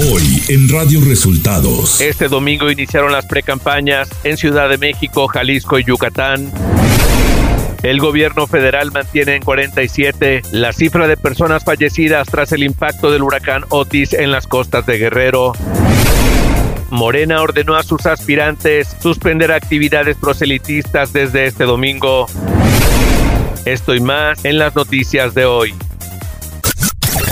Hoy en Radio Resultados. Este domingo iniciaron las precampañas en Ciudad de México, Jalisco y Yucatán. El gobierno federal mantiene en 47 la cifra de personas fallecidas tras el impacto del huracán Otis en las costas de Guerrero. Morena ordenó a sus aspirantes suspender actividades proselitistas desde este domingo. Esto y más en las noticias de hoy.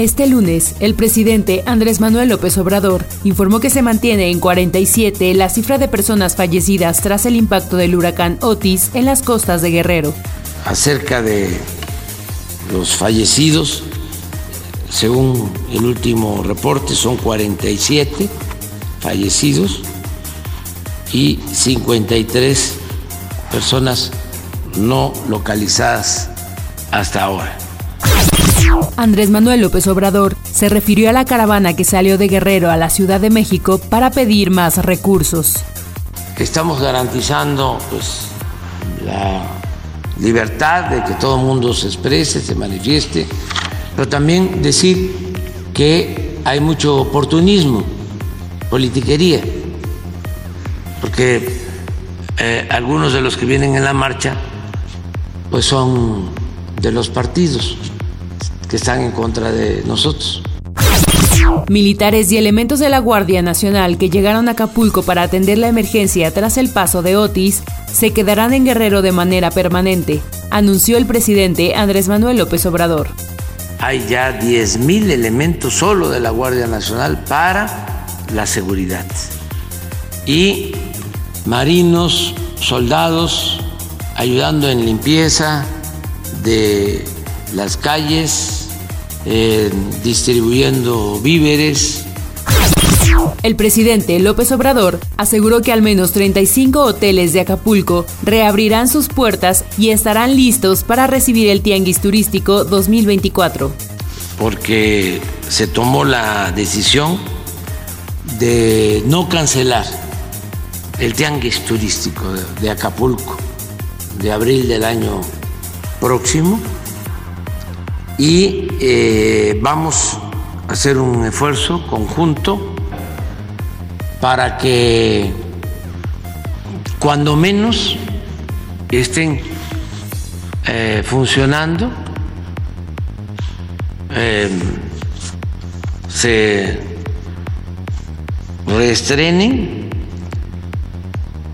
Este lunes, el presidente Andrés Manuel López Obrador informó que se mantiene en 47 la cifra de personas fallecidas tras el impacto del huracán Otis en las costas de Guerrero. Acerca de los fallecidos, según el último reporte, son 47 fallecidos y 53 personas no localizadas hasta ahora. Andrés Manuel López Obrador se refirió a la caravana que salió de Guerrero a la Ciudad de México para pedir más recursos. Estamos garantizando pues, la libertad de que todo el mundo se exprese, se manifieste, pero también decir que hay mucho oportunismo, politiquería, porque eh, algunos de los que vienen en la marcha pues son de los partidos que están en contra de nosotros. Militares y elementos de la Guardia Nacional que llegaron a Acapulco para atender la emergencia tras el paso de Otis se quedarán en Guerrero de manera permanente, anunció el presidente Andrés Manuel López Obrador. Hay ya 10.000 elementos solo de la Guardia Nacional para la seguridad. Y marinos, soldados, ayudando en limpieza de las calles, eh, distribuyendo víveres. El presidente López Obrador aseguró que al menos 35 hoteles de Acapulco reabrirán sus puertas y estarán listos para recibir el Tianguis Turístico 2024. Porque se tomó la decisión de no cancelar el Tianguis Turístico de Acapulco de abril del año próximo y eh, vamos a hacer un esfuerzo conjunto para que cuando menos estén eh, funcionando, em, se reestrenen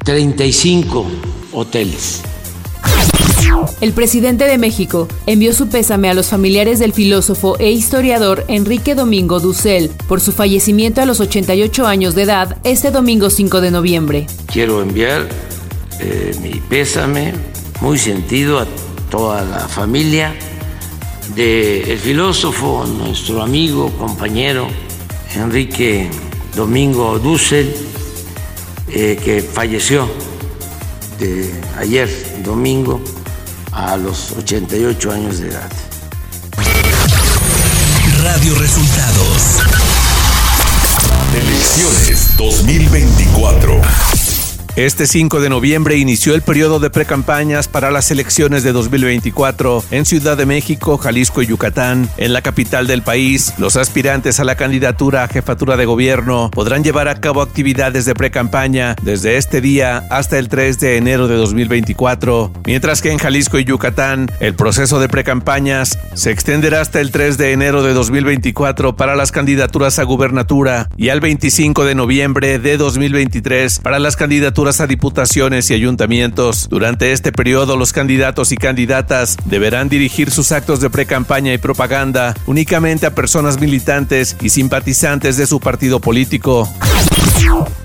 35 hoteles. El presidente de México envió su pésame a los familiares del filósofo e historiador Enrique Domingo Dussel por su fallecimiento a los 88 años de edad este domingo 5 de noviembre. Quiero enviar eh, mi pésame muy sentido a toda la familia del filósofo, nuestro amigo, compañero Enrique Domingo Dussel, eh, que falleció de ayer domingo a los 88 años de edad. Radio Resultados. Elecciones 2024. Este 5 de noviembre inició el periodo de precampañas para las elecciones de 2024 en Ciudad de México, Jalisco y Yucatán. En la capital del país, los aspirantes a la candidatura a jefatura de gobierno podrán llevar a cabo actividades de precampaña desde este día hasta el 3 de enero de 2024, mientras que en Jalisco y Yucatán el proceso de precampañas se extenderá hasta el 3 de enero de 2024 para las candidaturas a gubernatura y al 25 de noviembre de 2023 para las candidaturas a diputaciones y ayuntamientos. Durante este periodo, los candidatos y candidatas deberán dirigir sus actos de precampaña y propaganda únicamente a personas militantes y simpatizantes de su partido político.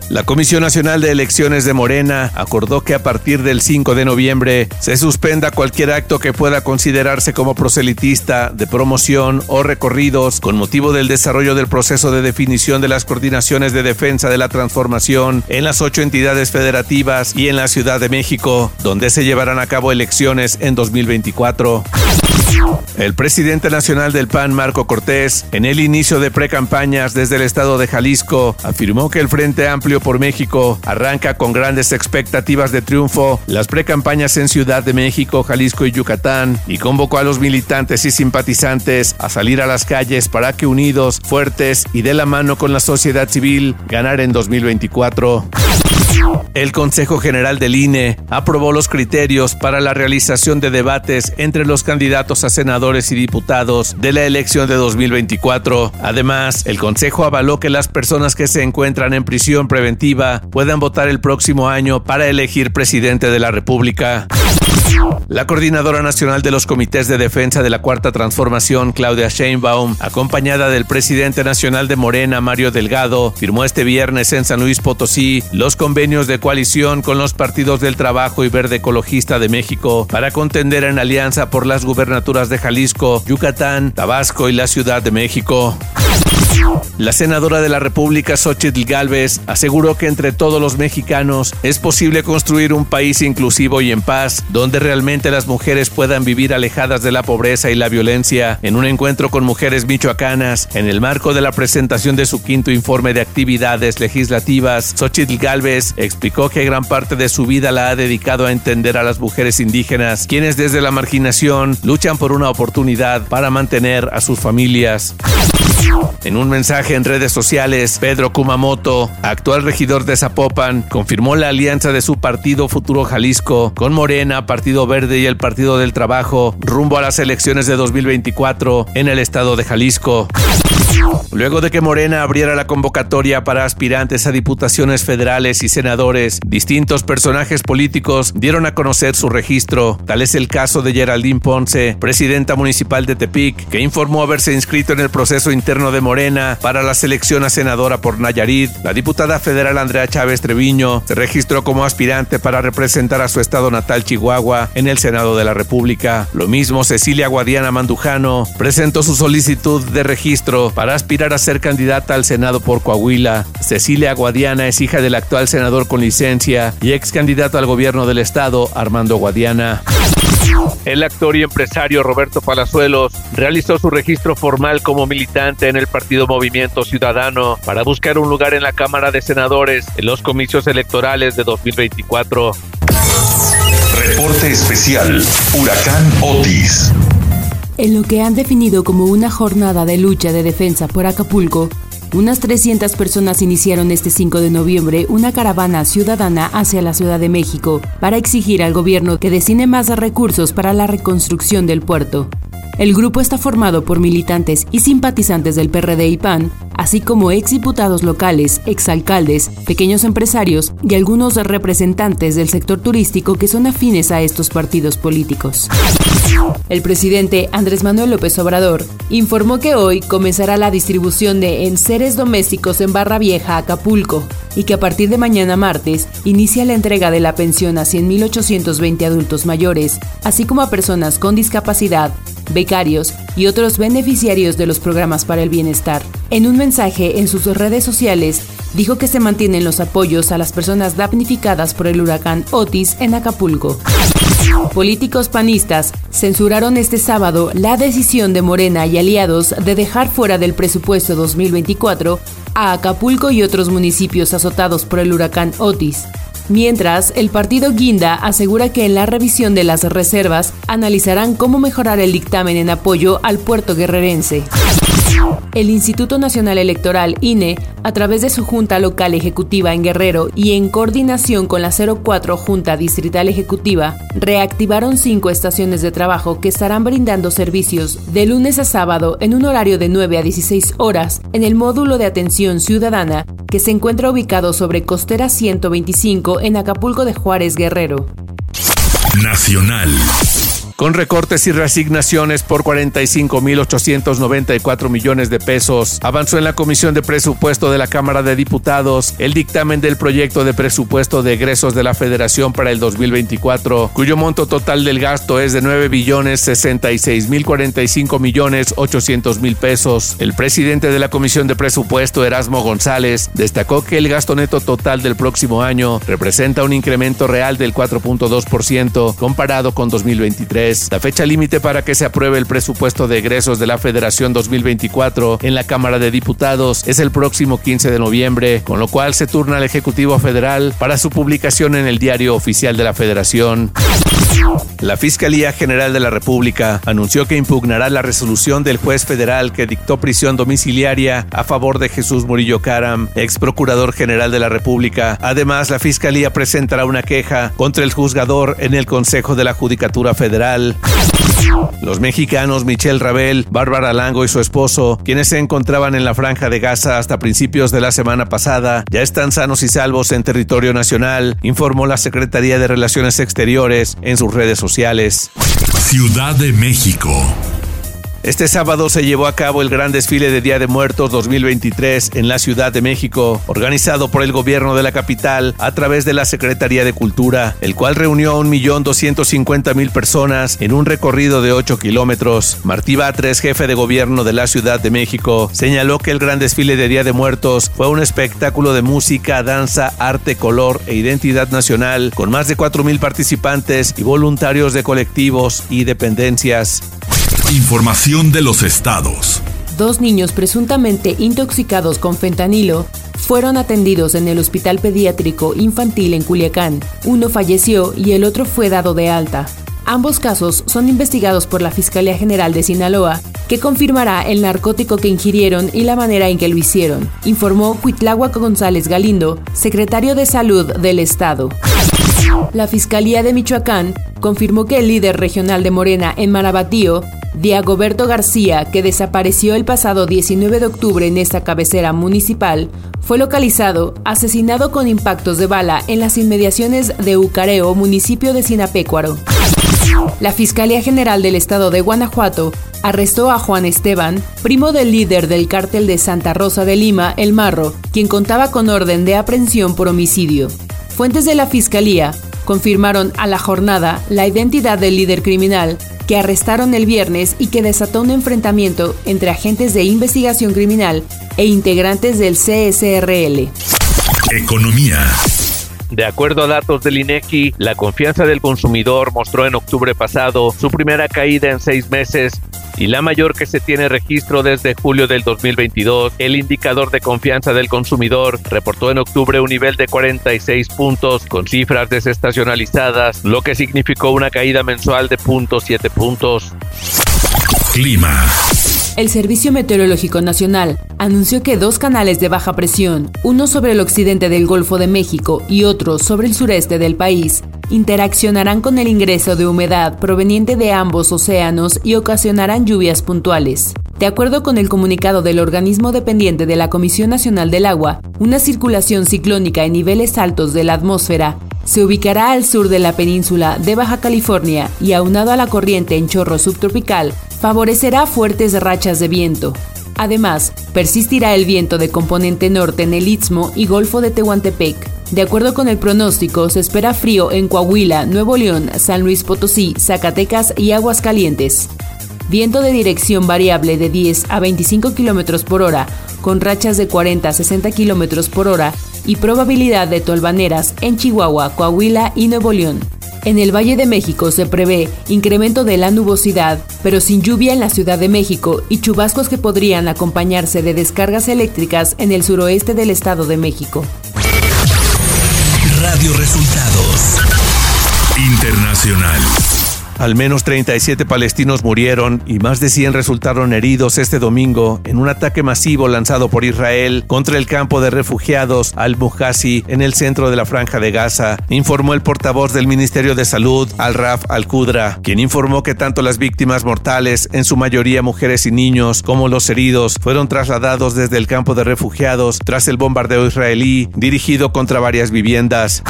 La Comisión Nacional de Elecciones de Morena acordó que a partir del 5 de noviembre se suspenda cualquier acto que pueda considerarse como proselitista, de promoción o recorridos con motivo del desarrollo del proceso de definición de las coordinaciones de defensa de la transformación en las ocho entidades y en la Ciudad de México, donde se llevarán a cabo elecciones en 2024. El presidente nacional del PAN, Marco Cortés, en el inicio de precampañas desde el estado de Jalisco, afirmó que el Frente Amplio por México arranca con grandes expectativas de triunfo las precampañas en Ciudad de México, Jalisco y Yucatán y convocó a los militantes y simpatizantes a salir a las calles para que unidos, fuertes y de la mano con la sociedad civil ganar en 2024. El Consejo General del INE aprobó los criterios para la realización de debates entre los candidatos a senadores y diputados de la elección de 2024. Además, el Consejo avaló que las personas que se encuentran en prisión preventiva puedan votar el próximo año para elegir presidente de la República. La coordinadora nacional de los comités de defensa de la Cuarta Transformación, Claudia Sheinbaum, acompañada del presidente nacional de Morena, Mario Delgado, firmó este viernes en San Luis Potosí los convenios de coalición con los partidos del Trabajo y Verde Ecologista de México para contender en alianza por las gubernaturas de Jalisco, Yucatán, Tabasco y la Ciudad de México. La senadora de la República, Xochitl Galvez, aseguró que entre todos los mexicanos es posible construir un país inclusivo y en paz, donde realmente las mujeres puedan vivir alejadas de la pobreza y la violencia. En un encuentro con mujeres michoacanas, en el marco de la presentación de su quinto informe de actividades legislativas, Xochitl Galvez explicó que gran parte de su vida la ha dedicado a entender a las mujeres indígenas, quienes desde la marginación luchan por una oportunidad para mantener a sus familias. En un mensaje en redes sociales, Pedro Kumamoto, actual regidor de Zapopan, confirmó la alianza de su partido Futuro Jalisco con Morena, Partido Verde y el Partido del Trabajo rumbo a las elecciones de 2024 en el estado de Jalisco. Luego de que Morena abriera la convocatoria para aspirantes a diputaciones federales y senadores, distintos personajes políticos dieron a conocer su registro. Tal es el caso de Geraldine Ponce, presidenta municipal de Tepic, que informó haberse inscrito en el proceso interno de Morena para la selección a senadora por Nayarit. La diputada federal Andrea Chávez Treviño se registró como aspirante para representar a su estado natal Chihuahua en el Senado de la República. Lo mismo Cecilia Guadiana Mandujano presentó su solicitud de registro para aspirar a ser candidata al Senado por Coahuila. Cecilia Guadiana es hija del actual senador con licencia y ex candidato al gobierno del estado, Armando Guadiana. El actor y empresario Roberto Palazuelos realizó su registro formal como militante en el partido Movimiento Ciudadano para buscar un lugar en la Cámara de Senadores en los comicios electorales de 2024. Reporte especial, Huracán Otis. En lo que han definido como una jornada de lucha de defensa por Acapulco, unas 300 personas iniciaron este 5 de noviembre una caravana ciudadana hacia la Ciudad de México para exigir al gobierno que destine más recursos para la reconstrucción del puerto. El grupo está formado por militantes y simpatizantes del PRD y PAN, así como exdiputados locales, exalcaldes, pequeños empresarios y algunos representantes del sector turístico que son afines a estos partidos políticos. El presidente Andrés Manuel López Obrador informó que hoy comenzará la distribución de enseres domésticos en Barra Vieja, Acapulco, y que a partir de mañana martes inicia la entrega de la pensión a 100.820 adultos mayores, así como a personas con discapacidad, becarios y otros beneficiarios de los programas para el bienestar. En un mensaje en sus redes sociales, dijo que se mantienen los apoyos a las personas damnificadas por el huracán Otis en Acapulco. Políticos panistas censuraron este sábado la decisión de Morena y aliados de dejar fuera del presupuesto 2024 a Acapulco y otros municipios azotados por el huracán Otis. Mientras, el partido Guinda asegura que en la revisión de las reservas analizarán cómo mejorar el dictamen en apoyo al puerto guerrerense. El Instituto Nacional Electoral, INE, a través de su Junta Local Ejecutiva en Guerrero y en coordinación con la 04 Junta Distrital Ejecutiva, reactivaron cinco estaciones de trabajo que estarán brindando servicios de lunes a sábado en un horario de 9 a 16 horas en el módulo de atención ciudadana que se encuentra ubicado sobre Costera 125 en Acapulco de Juárez Guerrero. Nacional. Con recortes y reasignaciones por 45.894 millones de pesos. Avanzó en la Comisión de Presupuesto de la Cámara de Diputados el dictamen del proyecto de presupuesto de egresos de la Federación para el 2024, cuyo monto total del gasto es de 9 billones 66 mil 45 millones 800 mil pesos. El presidente de la Comisión de Presupuesto, Erasmo González, destacó que el gasto neto total del próximo año representa un incremento real del 4.2% comparado con 2023. La fecha límite para que se apruebe el presupuesto de egresos de la Federación 2024 en la Cámara de Diputados es el próximo 15 de noviembre, con lo cual se turna al Ejecutivo Federal para su publicación en el Diario Oficial de la Federación. La Fiscalía General de la República anunció que impugnará la resolución del juez federal que dictó prisión domiciliaria a favor de Jesús Murillo Caram, ex procurador general de la República. Además, la Fiscalía presentará una queja contra el juzgador en el Consejo de la Judicatura Federal. Los mexicanos Michelle Rabel, Bárbara Lango y su esposo, quienes se encontraban en la franja de Gaza hasta principios de la semana pasada, ya están sanos y salvos en territorio nacional, informó la Secretaría de Relaciones Exteriores en sus redes sociales. Ciudad de México. Este sábado se llevó a cabo el gran desfile de Día de Muertos 2023 en la Ciudad de México, organizado por el gobierno de la capital a través de la Secretaría de Cultura, el cual reunió a 1.250.000 personas en un recorrido de 8 kilómetros. Martí Batres, jefe de gobierno de la Ciudad de México, señaló que el gran desfile de Día de Muertos fue un espectáculo de música, danza, arte, color e identidad nacional, con más de 4.000 participantes y voluntarios de colectivos y dependencias. Información de los estados. Dos niños presuntamente intoxicados con fentanilo fueron atendidos en el Hospital Pediátrico Infantil en Culiacán. Uno falleció y el otro fue dado de alta. Ambos casos son investigados por la Fiscalía General de Sinaloa, que confirmará el narcótico que ingirieron y la manera en que lo hicieron, informó Cuitláhuac González Galindo, secretario de Salud del Estado. La Fiscalía de Michoacán confirmó que el líder regional de Morena en Marabatío Diagoberto García, que desapareció el pasado 19 de octubre en esta cabecera municipal, fue localizado, asesinado con impactos de bala en las inmediaciones de Ucareo, municipio de Sinapecuaro. La Fiscalía General del Estado de Guanajuato arrestó a Juan Esteban, primo del líder del cártel de Santa Rosa de Lima, El Marro, quien contaba con orden de aprehensión por homicidio. Fuentes de la Fiscalía confirmaron a la jornada la identidad del líder criminal que arrestaron el viernes y que desató un enfrentamiento entre agentes de investigación criminal e integrantes del CSRL. Economía. De acuerdo a datos del INEGI, la confianza del consumidor mostró en octubre pasado su primera caída en seis meses y la mayor que se tiene registro desde julio del 2022. El indicador de confianza del consumidor reportó en octubre un nivel de 46 puntos con cifras desestacionalizadas, lo que significó una caída mensual de 0.7 puntos. Clima. El Servicio Meteorológico Nacional anunció que dos canales de baja presión, uno sobre el occidente del Golfo de México y otro sobre el sureste del país, interaccionarán con el ingreso de humedad proveniente de ambos océanos y ocasionarán lluvias puntuales. De acuerdo con el comunicado del organismo dependiente de la Comisión Nacional del Agua, una circulación ciclónica en niveles altos de la atmósfera se ubicará al sur de la península de Baja California y aunado a la corriente en chorro subtropical, favorecerá fuertes rachas de viento. Además, persistirá el viento de componente norte en el Istmo y Golfo de Tehuantepec. De acuerdo con el pronóstico, se espera frío en Coahuila, Nuevo León, San Luis Potosí, Zacatecas y Aguascalientes. Viento de dirección variable de 10 a 25 km por hora, con rachas de 40 a 60 km por hora y probabilidad de tolvaneras en Chihuahua, Coahuila y Nuevo León. En el Valle de México se prevé incremento de la nubosidad, pero sin lluvia en la Ciudad de México y chubascos que podrían acompañarse de descargas eléctricas en el suroeste del Estado de México. Radio Resultados Internacional. Al menos 37 palestinos murieron y más de 100 resultaron heridos este domingo en un ataque masivo lanzado por Israel contra el campo de refugiados Al-Muhasi en el centro de la franja de Gaza, informó el portavoz del Ministerio de Salud, Al-Raf Al-Qudra, quien informó que tanto las víctimas mortales, en su mayoría mujeres y niños, como los heridos fueron trasladados desde el campo de refugiados tras el bombardeo israelí dirigido contra varias viviendas.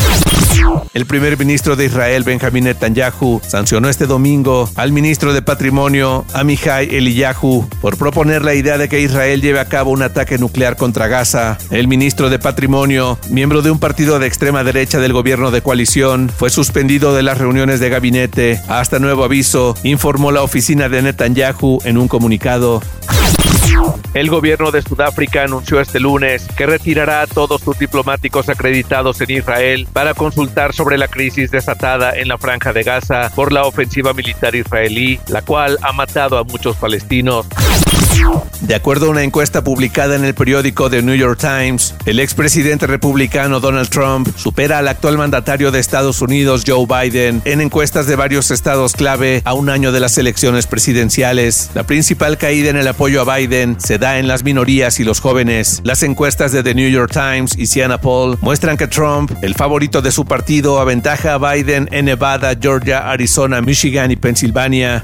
El primer ministro de Israel, Benjamin Netanyahu, sancionó este domingo al ministro de Patrimonio, Amihai Eliyahu, por proponer la idea de que Israel lleve a cabo un ataque nuclear contra Gaza. El ministro de Patrimonio, miembro de un partido de extrema derecha del gobierno de coalición, fue suspendido de las reuniones de gabinete hasta nuevo aviso, informó la oficina de Netanyahu en un comunicado. El gobierno de Sudáfrica anunció este lunes que retirará a todos sus diplomáticos acreditados en Israel para consultar sobre la crisis desatada en la franja de Gaza por la ofensiva militar israelí, la cual ha matado a muchos palestinos. De acuerdo a una encuesta publicada en el periódico The New York Times, el expresidente republicano Donald Trump supera al actual mandatario de Estados Unidos Joe Biden en encuestas de varios estados clave a un año de las elecciones presidenciales. La principal caída en el apoyo a Biden se da en las minorías y los jóvenes. Las encuestas de The New York Times y Siena Poll muestran que Trump, el favorito de su partido, aventaja a Biden en Nevada, Georgia, Arizona, Michigan y Pensilvania.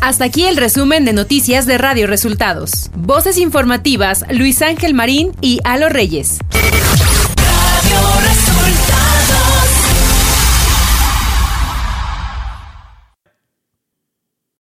Hasta aquí el resumen de noticias de Radio Resultados. Voces informativas Luis Ángel Marín y Alo Reyes.